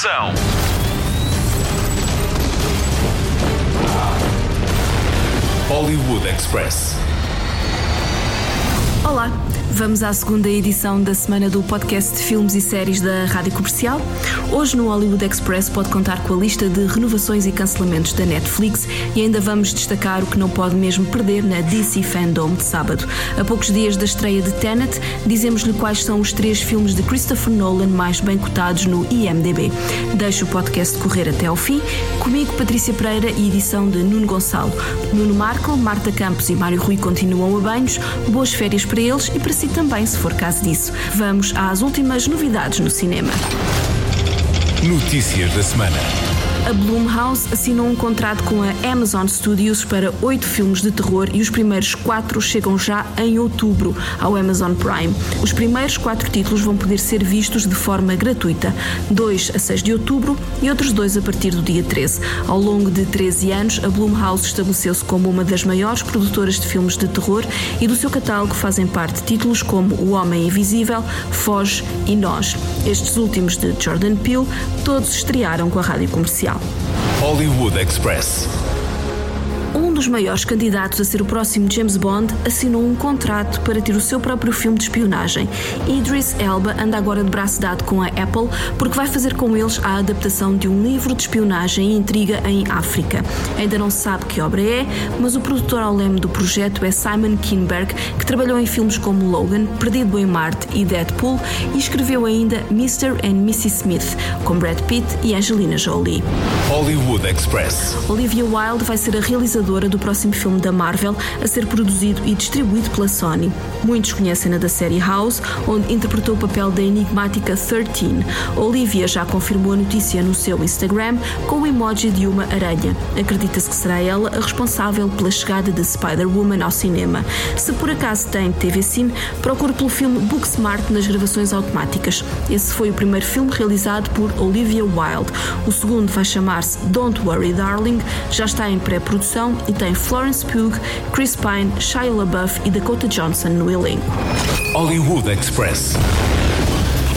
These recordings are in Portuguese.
Ação! Hollywood Express. Olá, vamos à segunda edição da semana do podcast de filmes e séries da Rádio Comercial. Hoje no Hollywood Express pode contar com a lista de renovações e cancelamentos da Netflix e ainda vamos destacar o que não pode mesmo perder na DC Fandom de sábado. A poucos dias da estreia de Tenet, dizemos-lhe quais são os três filmes de Christopher Nolan mais bem cotados no IMDb. Deixo o podcast correr até ao fim. Comigo, Patrícia Pereira e edição de Nuno Gonçalo. Nuno Marco, Marta Campos e Mário Rui continuam a banhos. Boas férias para eles e para si também, se for caso disso. Vamos às últimas novidades no cinema. Notícias da semana. A Blumhouse assinou um contrato com a Amazon Studios para oito filmes de terror e os primeiros quatro chegam já em outubro ao Amazon Prime. Os primeiros quatro títulos vão poder ser vistos de forma gratuita, dois a 6 de outubro e outros dois a partir do dia 13. Ao longo de 13 anos, a Blumhouse estabeleceu-se como uma das maiores produtoras de filmes de terror e do seu catálogo fazem parte títulos como O Homem Invisível, Foge e Nós. Estes últimos de Jordan Peele, todos estrearam com a rádio comercial. Hollywood Express. Dos maiores candidatos a ser o próximo James Bond assinou um contrato para ter o seu próprio filme de espionagem. Idris Elba anda agora de braço dado com a Apple porque vai fazer com eles a adaptação de um livro de espionagem e intriga em África. Ainda não se sabe que obra é, mas o produtor ao leme do projeto é Simon Kinberg, que trabalhou em filmes como Logan, Perdido em Marte e Deadpool e escreveu ainda Mr. and Mrs. Smith, com Brad Pitt e Angelina Jolie. Hollywood Express. Olivia Wilde vai ser a realizadora do próximo filme da Marvel a ser produzido e distribuído pela Sony. Muitos conhecem-na da série House, onde interpretou o papel da enigmática 13. Olivia já confirmou a notícia no seu Instagram com o emoji de uma aranha. Acredita-se que será ela a responsável pela chegada de Spider-Woman ao cinema. Se por acaso tem TV Cine, procure pelo filme Booksmart nas gravações automáticas. Esse foi o primeiro filme realizado por Olivia Wilde. O segundo vai chamar-se Don't Worry Darling, já está em pré-produção e tem Florence Pugh, Chris Pine, Shia LaBeouf e Dakota Johnson no elenco. Hollywood Express.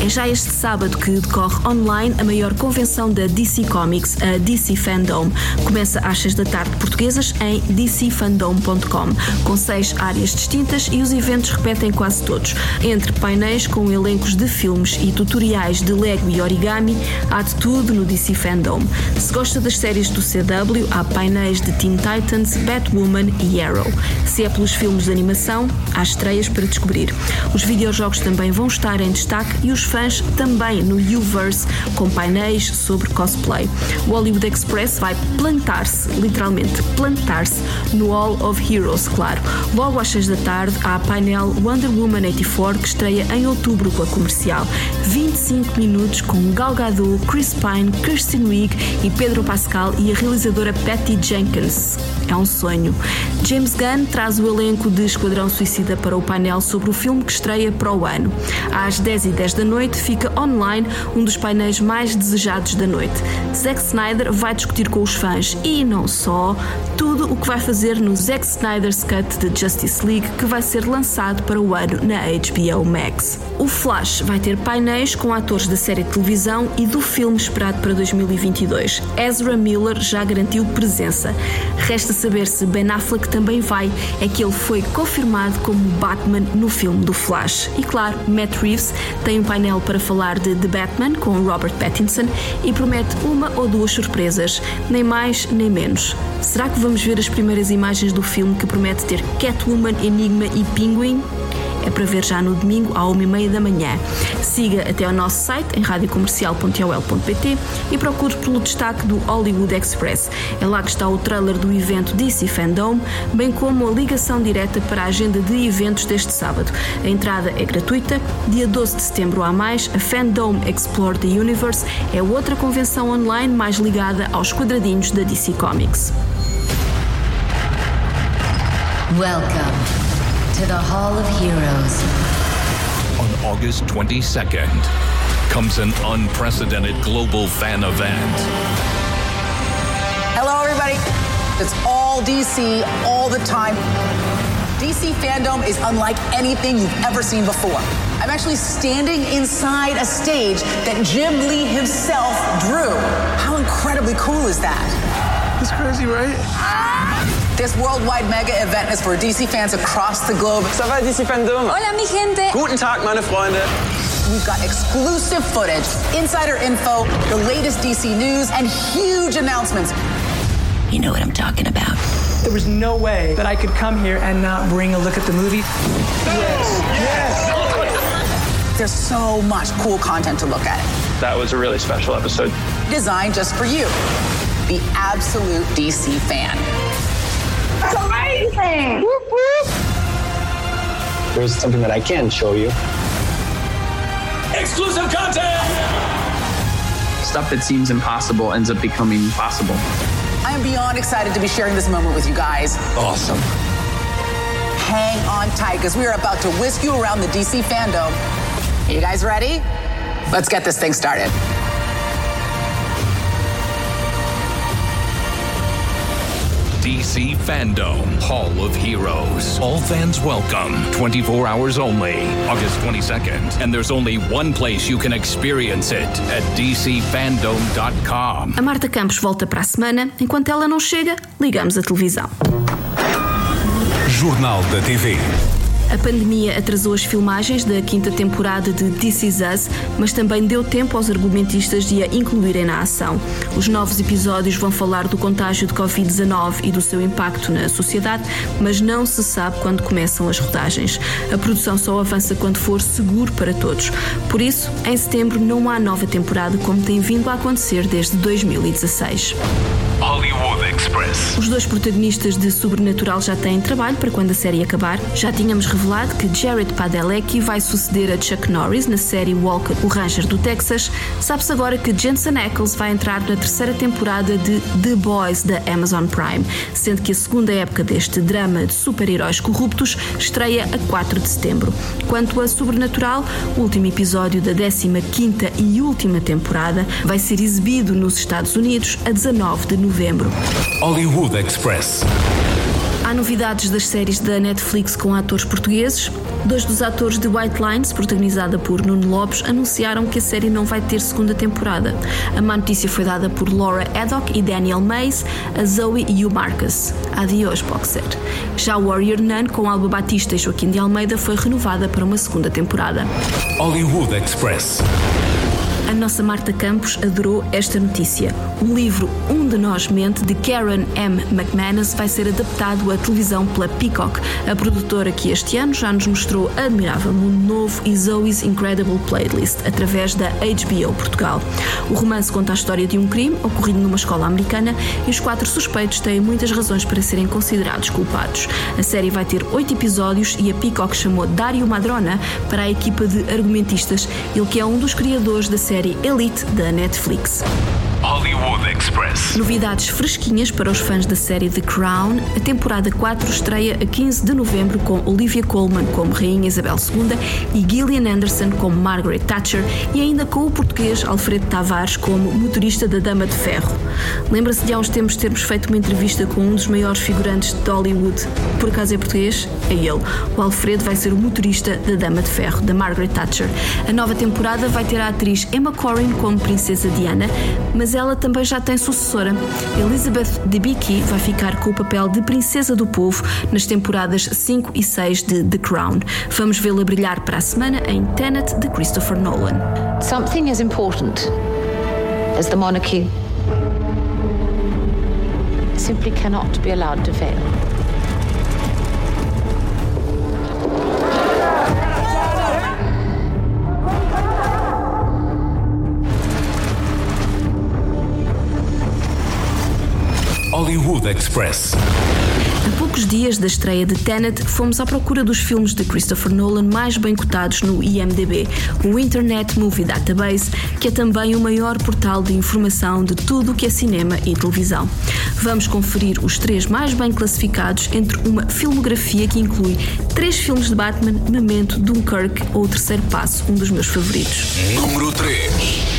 É já este sábado que decorre online a maior convenção da DC Comics, a DC Fandom. Começa às 6 da tarde portuguesas em dcfandom.com, com seis áreas distintas e os eventos repetem quase todos. Entre painéis com elencos de filmes e tutoriais de Lego e origami, há de tudo no DC Fandom. Se gosta das séries do CW, há painéis de Teen Titans, Batwoman e Arrow. Se é pelos filmes de animação, há estreias para descobrir. Os videojogos também vão estar em destaque e os fãs também no Uverse, com painéis sobre cosplay. O Hollywood Express vai plantar-se, literalmente plantar-se, no Hall of Heroes, claro. Logo às 6 da tarde há painel Wonder Woman 84 que estreia em outubro com a comercial. 25 minutos com Gal Gadot, Chris Pine, Kirsten Wiig e Pedro Pascal e a realizadora Patty Jenkins. É um sonho. James Gunn traz o elenco de Esquadrão Suicida para o painel sobre o filme que estreia para o ano. Às 10 e 10 da noite fica online um dos painéis mais desejados da noite. Zack Snyder vai discutir com os fãs e não só tudo o que vai fazer no Zack Snyder's Cut de Justice League que vai ser lançado para o ano na HBO Max. O Flash vai ter painéis com atores da série de televisão e do filme esperado para 2022. Ezra Miller já garantiu presença. Resta saber se Ben Affleck também vai, é que ele foi confirmado como Batman no filme do Flash. E claro, Matt Reeves tem um painel para falar de The Batman com Robert Pattinson e promete uma ou duas surpresas, nem mais nem menos. Será que vamos ver as primeiras imagens do filme que promete ter Catwoman, Enigma e Penguin? É para ver já no domingo à 1h30 da manhã. Siga até ao nosso site em radiocomercial.ol.pt e procure pelo destaque do Hollywood Express. É lá que está o trailer do evento DC Fandom, bem como a ligação direta para a agenda de eventos deste sábado. A entrada é gratuita. Dia 12 de setembro há mais, a Fandom Explore the Universe é outra convenção online mais ligada aos quadradinhos da DC Comics. Welcome to the Hall of Heroes. On August 22nd comes an unprecedented global fan event. Hello, everybody. It's all DC all the time. DC fandom is unlike anything you've ever seen before. I I'm actually standing inside a stage that Jim Lee himself drew. How incredibly cool is that? It's crazy, right? Ah! This worldwide mega event is for DC fans across the globe. Ça va, DC Fandom? Hola, mi gente. Guten Tag, meine Freunde. We've got exclusive footage, insider info, the latest DC news, and huge announcements. You know what I'm talking about. There was no way that I could come here and not bring a look at the movie. Yes! Yes! yes. There's so much cool content to look at. That was a really special episode. Designed just for you, the absolute DC fan. That's amazing. There's something that I can show you. Exclusive content! Stuff that seems impossible ends up becoming possible. I am beyond excited to be sharing this moment with you guys. Awesome. Hang on tight because we are about to whisk you around the DC fandom. You guys ready? Let's get this thing started. DC Fandom Hall of Heroes. All fans welcome. 24 hours only. August 22nd. And there's only one place you can experience it at DCFandom.com. A Marta Campos volta para a semana. Enquanto ela não chega, ligamos a televisão. Jornal da TV. A pandemia atrasou as filmagens da quinta temporada de This Is Us, mas também deu tempo aos argumentistas de a incluírem na ação. Os novos episódios vão falar do contágio de Covid-19 e do seu impacto na sociedade, mas não se sabe quando começam as rodagens. A produção só avança quando for seguro para todos. Por isso, em setembro não há nova temporada como tem vindo a acontecer desde 2016. Os dois protagonistas de Sobrenatural já têm trabalho para quando a série acabar. Já tínhamos revelado que Jared Padalecki vai suceder a Chuck Norris na série Walker, o Ranger do Texas. Sabe-se agora que Jensen Ackles vai entrar na terceira temporada de The Boys da Amazon Prime, sendo que a segunda época deste drama de super-heróis corruptos estreia a 4 de setembro. Quanto a Sobrenatural, o último episódio da 15ª e última temporada vai ser exibido nos Estados Unidos a 19 de novembro. Hollywood Express. Há novidades das séries da Netflix com atores portugueses. Dois dos atores de White Lines, protagonizada por Nuno Lopes, anunciaram que a série não vai ter segunda temporada. A má notícia foi dada por Laura Haddock e Daniel Mays, a Zoe e o Marcus. Adiós, Boxer. Já Warrior Nun, com Alba Batista e Joaquim de Almeida, foi renovada para uma segunda temporada. Hollywood Express. A nossa Marta Campos adorou esta notícia. O livro Um de Nós Mente, de Karen M. McManus, vai ser adaptado à televisão pela Peacock, a produtora que este ano já nos mostrou Admirável Mundo Novo e Zoe's Incredible Playlist, através da HBO Portugal. O romance conta a história de um crime ocorrido numa escola americana e os quatro suspeitos têm muitas razões para serem considerados culpados. A série vai ter oito episódios e a Peacock chamou Dario Madrona para a equipa de argumentistas, ele que é um dos criadores da série Elite da Netflix. Hollywood Express. Novidades fresquinhas para os fãs da série The Crown. A temporada 4 estreia a 15 de novembro com Olivia Colman como Rainha Isabel II e Gillian Anderson como Margaret Thatcher e ainda com o português Alfredo Tavares como motorista da Dama de Ferro. Lembra-se de há uns tempos termos feito uma entrevista com um dos maiores figurantes de Hollywood? Por acaso é português? É ele. O Alfredo vai ser o motorista da Dama de Ferro, da Margaret Thatcher. A nova temporada vai ter a atriz Emma Corrin como Princesa Diana, mas ela também já tem sucessora. Elizabeth Debicki vai ficar com o papel de Princesa do Povo nas temporadas 5 e 6 de The Crown. Vamos vê-la brilhar para a semana em Tenet de Christopher Nolan. Something as important as the monarchy simply cannot be allowed to fail. Hollywood Express. A poucos dias da estreia de Tenet, fomos à procura dos filmes de Christopher Nolan mais bem cotados no IMDb, o Internet Movie Database, que é também o maior portal de informação de tudo o que é cinema e televisão. Vamos conferir os três mais bem classificados entre uma filmografia que inclui três filmes de Batman, Memento, Dunkirk ou O Terceiro Passo, um dos meus favoritos. Número 3.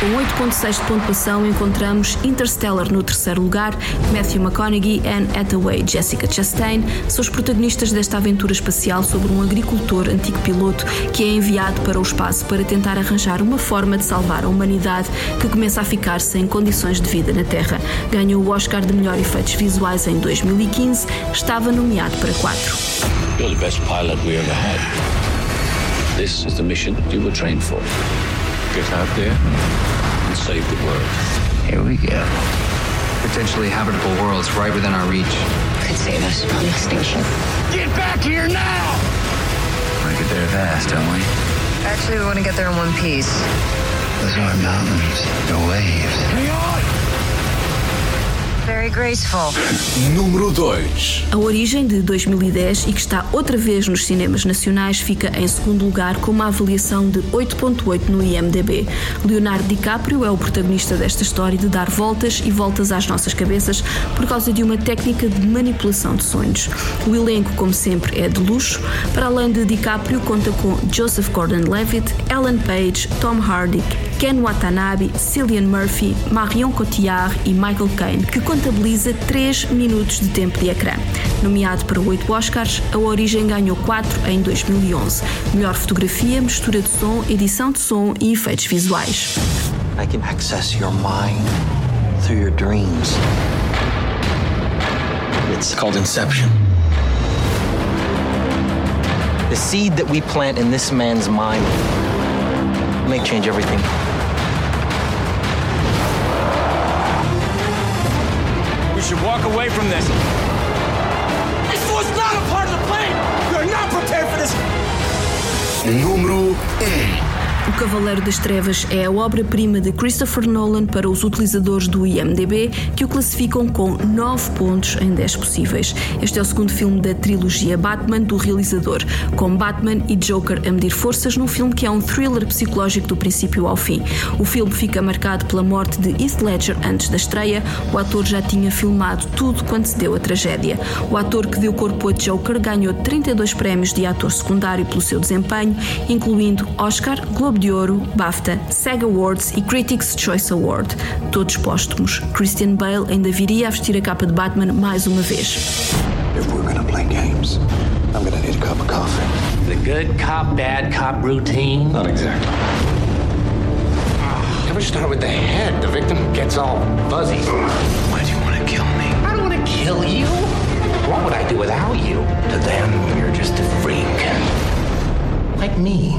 Com 8.6 de pontuação encontramos Interstellar no terceiro lugar. Matthew McConaughey, Anne Hathaway e Jessica Chastain são os protagonistas desta aventura espacial sobre um agricultor antigo piloto que é enviado para o espaço para tentar arranjar uma forma de salvar a humanidade que começa a ficar sem condições de vida na Terra. Ganhou o Oscar de melhor efeitos visuais em 2015, estava nomeado para quatro. You're the best pilot we ever had. This is the mission you were trained for. Get out there and save the world. Here we go. Potentially habitable worlds right within our reach. Could save us from extinction. Get back here now! Want to get there fast, don't we? Actually, we want to get there in one piece. Those aren't mountains, they're waves. Hang on! Very graceful. Número 2. A origem de 2010 e que está outra vez nos cinemas nacionais fica em segundo lugar com uma avaliação de 8.8 no IMDb. Leonardo DiCaprio é o protagonista desta história de dar voltas e voltas às nossas cabeças por causa de uma técnica de manipulação de sonhos. O elenco, como sempre, é de luxo. Para além de DiCaprio, conta com Joseph Gordon-Levitt, Ellen Page, Tom Hardy, Ken Watanabe, Cillian Murphy, Marion Cotillard e Michael Caine, que contabiliza 3 minutos de tempo de ecrã. Nomeado para 8 Oscars, a Origem ganhou 4 em 2011. Melhor fotografia, mistura de som, edição de som e efeitos visuais. I can access your mind through your dreams. It's called Inception. The seed that we plant in this man's mind may change everything. Should walk away from this. This was not a part of the plan! You're not prepared for this! Número 1. O Cavaleiro das Trevas é a obra-prima de Christopher Nolan para os utilizadores do IMDb, que o classificam com 9 pontos em 10 possíveis. Este é o segundo filme da trilogia Batman do realizador, com Batman e Joker a medir forças num filme que é um thriller psicológico do princípio ao fim. O filme fica marcado pela morte de Heath Ledger antes da estreia. O ator já tinha filmado tudo quando se deu a tragédia. O ator que deu corpo a Joker ganhou 32 prémios de ator secundário pelo seu desempenho, incluindo Oscar, Globo de Ouro, BAFTA, SAG Awards e Critics' Choice Award, todos póstumos. Christian Bale ainda viria a vestir a capa de Batman mais uma vez. If we're gonna play games, I'm gonna need a cup of coffee. The good cop, bad cop routine? Not exactly. Ever start with the head? The victim gets all fuzzy. Why do you want to kill me? I don't want to kill you. What would I do without you? To them, you're just a freak. Like me.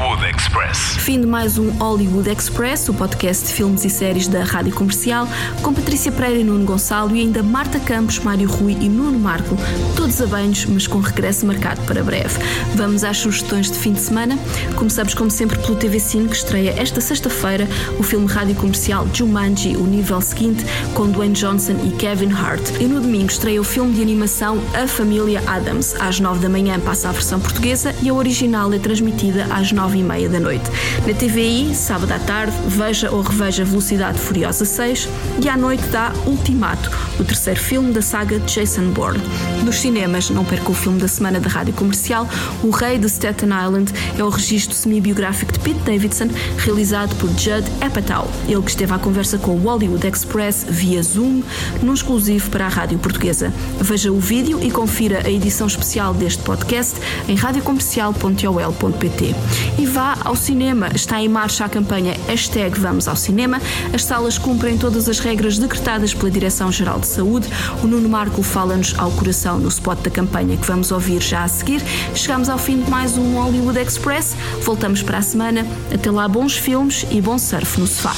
more. Hollywood Express. Fim de mais um Hollywood Express, o podcast de filmes e séries da Rádio Comercial, com Patrícia Pereira e Nuno Gonçalo e ainda Marta Campos, Mário Rui e Nuno Marco, todos a banhos, mas com regresso marcado para breve. Vamos às sugestões de fim de semana. Começamos, como sempre, pelo TV Cine, que estreia esta sexta-feira o filme Rádio Comercial Jumanji, o nível seguinte, com Dwayne Johnson e Kevin Hart. E no domingo estreia o filme de animação A Família Adams. Às nove da manhã passa a versão portuguesa e a original é transmitida às nove e meia da noite. Na TVI, sábado à tarde, veja ou reveja Velocidade Furiosa 6 e à noite dá Ultimato, o terceiro filme da saga Jason Bourne. Nos cinemas, não perca o filme da semana da rádio comercial, O Rei de Staten Island, é o registro semi-biográfico de Pete Davidson, realizado por Judd Apatow. Ele que esteve à conversa com o Hollywood Express via Zoom, num exclusivo para a rádio portuguesa. Veja o vídeo e confira a edição especial deste podcast em radiocomercial.ol.pt. E vá ao cinema. Está em marcha a campanha Hashtag Vamos ao Cinema. As salas cumprem todas as regras decretadas pela Direção-Geral de Saúde. O Nuno Marco fala-nos ao coração no spot da campanha que vamos ouvir já a seguir. Chegamos ao fim de mais um Hollywood Express. Voltamos para a semana. Até lá, bons filmes e bom surf no sofá.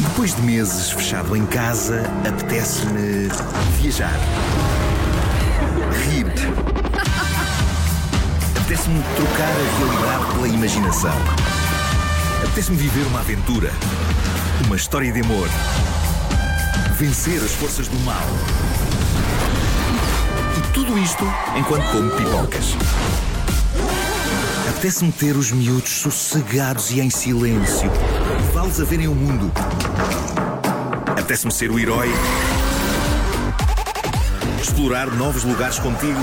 Depois de meses fechado em casa, apetece-me viajar. Rir. Apetece-me trocar a realidade pela imaginação. Apetece-me viver uma aventura. Uma história de amor. Vencer as forças do mal. E tudo isto enquanto como pipocas. Apetece-me ter os miúdos sossegados e em silêncio. Levá-los a verem o mundo. Apetece-me ser o herói. Explorar novos lugares contigo.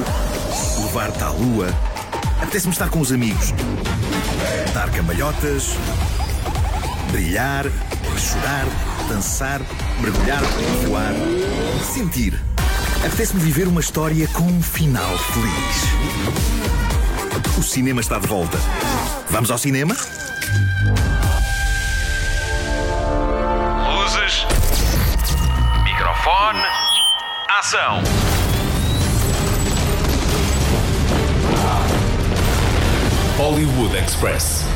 Levar-te à lua. Apetece-me estar com os amigos. Dar cambalhotas. Brilhar, chorar, dançar, mergulhar, voar, sentir. Apetece-me viver uma história com um final feliz. O cinema está de volta. Vamos ao cinema? Luzes. Microfone. Ação. Hollywood Express.